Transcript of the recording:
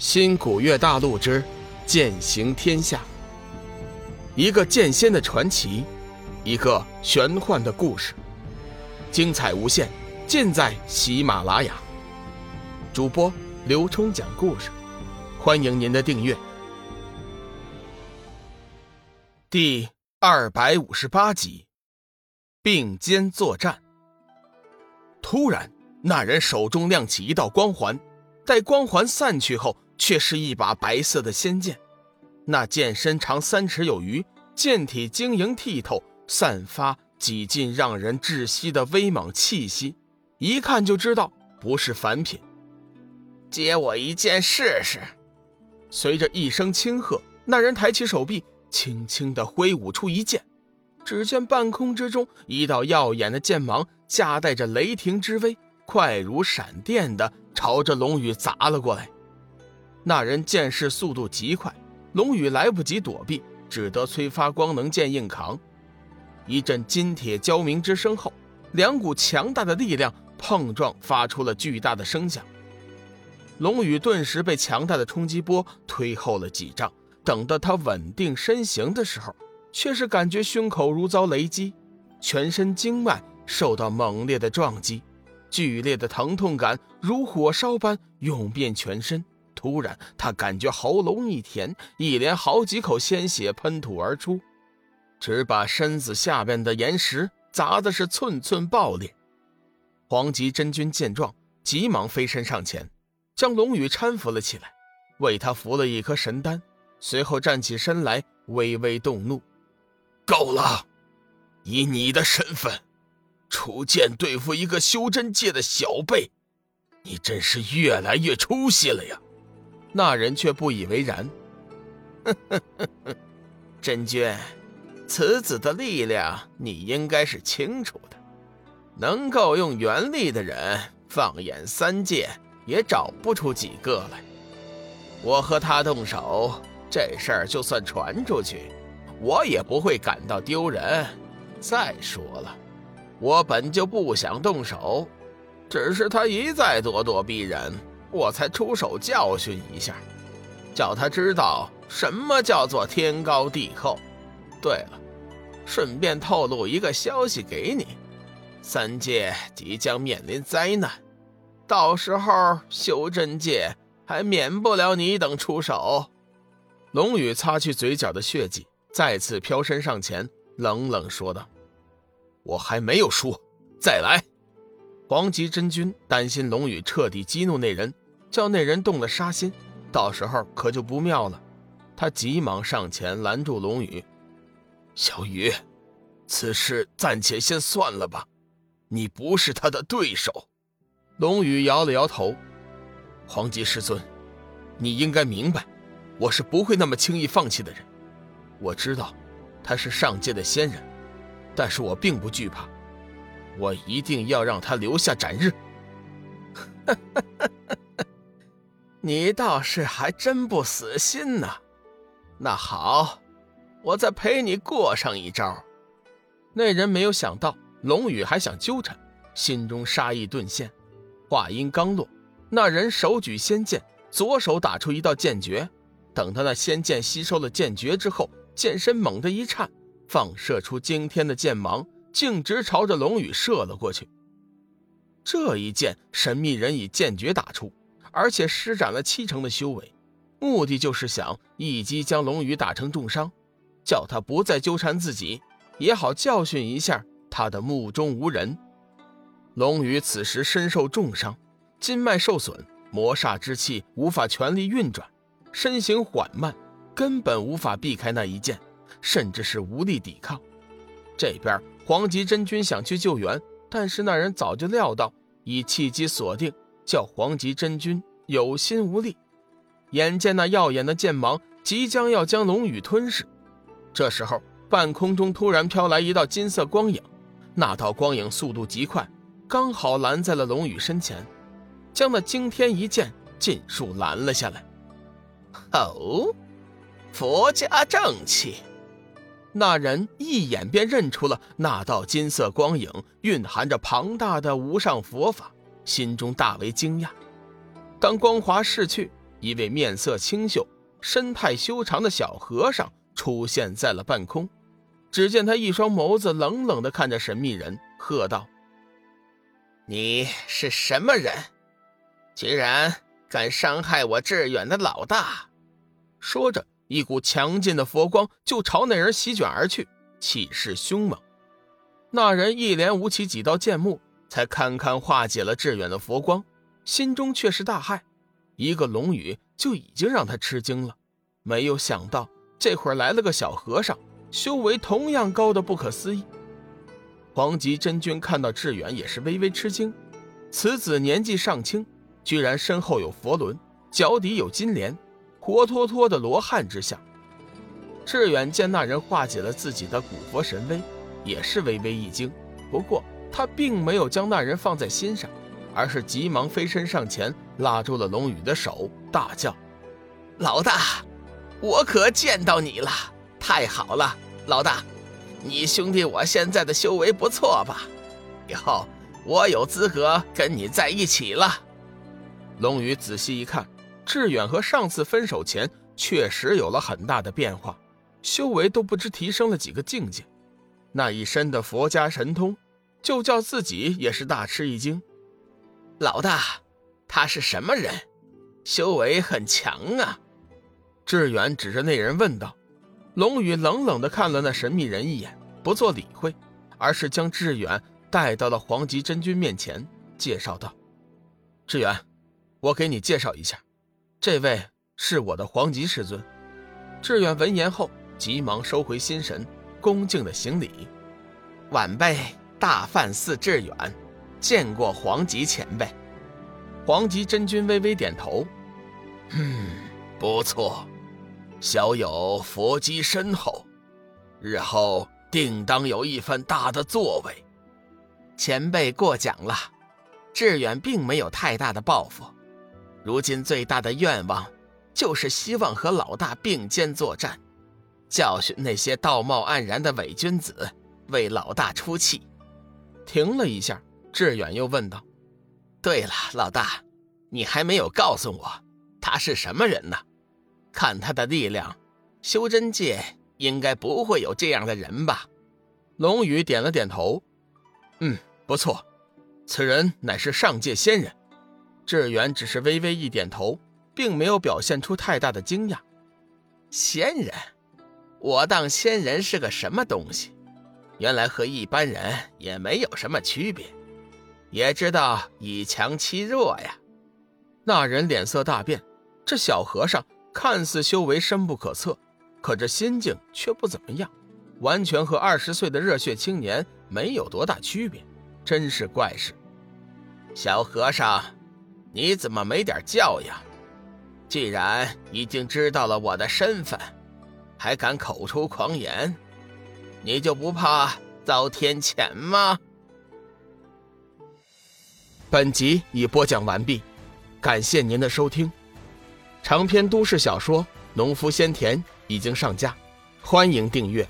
新古月大陆之剑行天下，一个剑仙的传奇，一个玄幻的故事，精彩无限，尽在喜马拉雅。主播刘冲讲故事，欢迎您的订阅。第二百五十八集，并肩作战。突然，那人手中亮起一道光环，待光环散去后。却是一把白色的仙剑，那剑身长三尺有余，剑体晶莹剔透，散发几近让人窒息的威猛气息，一看就知道不是凡品。接我一剑试试！随着一声轻喝，那人抬起手臂，轻轻地挥舞出一剑。只见半空之中，一道耀眼的剑芒夹带着雷霆之威，快如闪电的朝着龙宇砸了过来。那人剑势速度极快，龙宇来不及躲避，只得催发光能剑硬扛。一阵金铁交鸣之声后，两股强大的力量碰撞，发出了巨大的声响。龙宇顿时被强大的冲击波推后了几丈。等到他稳定身形的时候，却是感觉胸口如遭雷击，全身经脉受到猛烈的撞击，剧烈的疼痛感如火烧般涌遍全身。突然，他感觉喉咙一甜，一连好几口鲜血喷吐而出，只把身子下边的岩石砸的是寸寸爆裂。黄极真君见状，急忙飞身上前，将龙宇搀扶了起来，为他服了一颗神丹，随后站起身来，微微动怒：“够了！以你的身份，出剑对付一个修真界的小辈，你真是越来越出息了呀！”那人却不以为然，真君，此子的力量你应该是清楚的，能够用原力的人，放眼三界也找不出几个来。我和他动手，这事儿就算传出去，我也不会感到丢人。再说了，我本就不想动手，只是他一再咄咄逼人。我才出手教训一下，叫他知道什么叫做天高地厚。对了，顺便透露一个消息给你：三界即将面临灾难，到时候修真界还免不了你等出手。龙宇擦去嘴角的血迹，再次飘身上前，冷冷说道：“我还没有输，再来。”黄极真君担心龙宇彻底激怒那人。叫那人动了杀心，到时候可就不妙了。他急忙上前拦住龙宇：“小雨，此事暂且先算了吧，你不是他的对手。”龙宇摇了摇头：“黄极师尊，你应该明白，我是不会那么轻易放弃的人。我知道他是上界的仙人，但是我并不惧怕，我一定要让他留下斩日。”。你倒是还真不死心呢，那好，我再陪你过上一招。那人没有想到龙宇还想纠缠，心中杀意顿现。话音刚落，那人手举仙剑，左手打出一道剑诀。等他那仙剑吸收了剑诀之后，剑身猛地一颤，放射出惊天的剑芒，径直朝着龙宇射了过去。这一剑，神秘人以剑诀打出。而且施展了七成的修为，目的就是想一击将龙宇打成重伤，叫他不再纠缠自己，也好教训一下他的目中无人。龙宇此时身受重伤，筋脉受损，魔煞之气无法全力运转，身形缓慢，根本无法避开那一剑，甚至是无力抵抗。这边黄极真君想去救援，但是那人早就料到，已契机锁定。叫黄极真君有心无力，眼见那耀眼的剑芒即将要将龙宇吞噬，这时候半空中突然飘来一道金色光影，那道光影速度极快，刚好拦在了龙宇身前，将那惊天一剑尽数拦了下来。哦，佛家正气！那人一眼便认出了那道金色光影蕴含着庞大的无上佛法。心中大为惊讶，当光华逝去，一位面色清秀、身态修长的小和尚出现在了半空。只见他一双眸子冷冷的看着神秘人，喝道：“你是什么人？居然敢伤害我致远的老大！”说着，一股强劲的佛光就朝那人席卷而去，气势凶猛。那人一连舞起几道剑幕，才堪堪化解了致远的佛光，心中却是大骇。一个龙语就已经让他吃惊了，没有想到这会儿来了个小和尚。修为同样高的不可思议。黄极真君看到志远也是微微吃惊，此子年纪尚轻，居然身后有佛轮，脚底有金莲，活脱脱的罗汉之相。志远见那人化解了自己的古佛神威，也是微微一惊。不过他并没有将那人放在心上，而是急忙飞身上前，拉住了龙宇的手，大叫：“老大，我可见到你了！”太好了，老大，你兄弟我现在的修为不错吧？以后我有资格跟你在一起了。龙宇仔细一看，志远和上次分手前确实有了很大的变化，修为都不知提升了几个境界，那一身的佛家神通，就叫自己也是大吃一惊。老大，他是什么人？修为很强啊！志远指着那人问道。龙宇冷冷地看了那神秘人一眼，不做理会，而是将志远带到了黄极真君面前，介绍道：“志远，我给你介绍一下，这位是我的黄极师尊。”志远闻言后，急忙收回心神，恭敬地行礼：“晚辈大梵寺志远，见过黄极前辈。”黄极真君微微点头：“嗯，不错。”小友佛基深厚，日后定当有一番大的作为。前辈过奖了，志远并没有太大的抱负，如今最大的愿望就是希望和老大并肩作战，教训那些道貌岸然的伪君子，为老大出气。停了一下，志远又问道：“对了，老大，你还没有告诉我，他是什么人呢？”看他的力量，修真界应该不会有这样的人吧？龙宇点了点头，嗯，不错，此人乃是上界仙人。志远只是微微一点头，并没有表现出太大的惊讶。仙人，我当仙人是个什么东西？原来和一般人也没有什么区别，也知道以强欺弱呀。那人脸色大变，这小和尚。看似修为深不可测，可这心境却不怎么样，完全和二十岁的热血青年没有多大区别，真是怪事。小和尚，你怎么没点教养？既然已经知道了我的身份，还敢口出狂言，你就不怕遭天谴吗？本集已播讲完毕，感谢您的收听。长篇都市小说《农夫先田》已经上架，欢迎订阅。